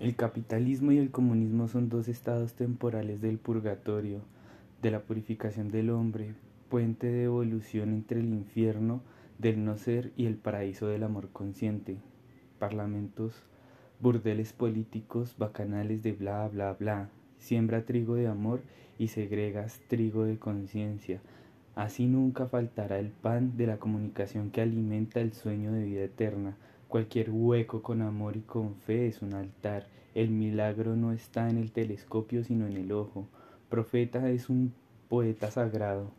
El capitalismo y el comunismo son dos estados temporales del purgatorio, de la purificación del hombre, puente de evolución entre el infierno del no ser y el paraíso del amor consciente. Parlamentos, burdeles políticos, bacanales de bla bla bla. Siembra trigo de amor y segregas trigo de conciencia. Así nunca faltará el pan de la comunicación que alimenta el sueño de vida eterna. Cualquier hueco con amor y con fe es un altar. El milagro no está en el telescopio sino en el ojo. Profeta es un poeta sagrado.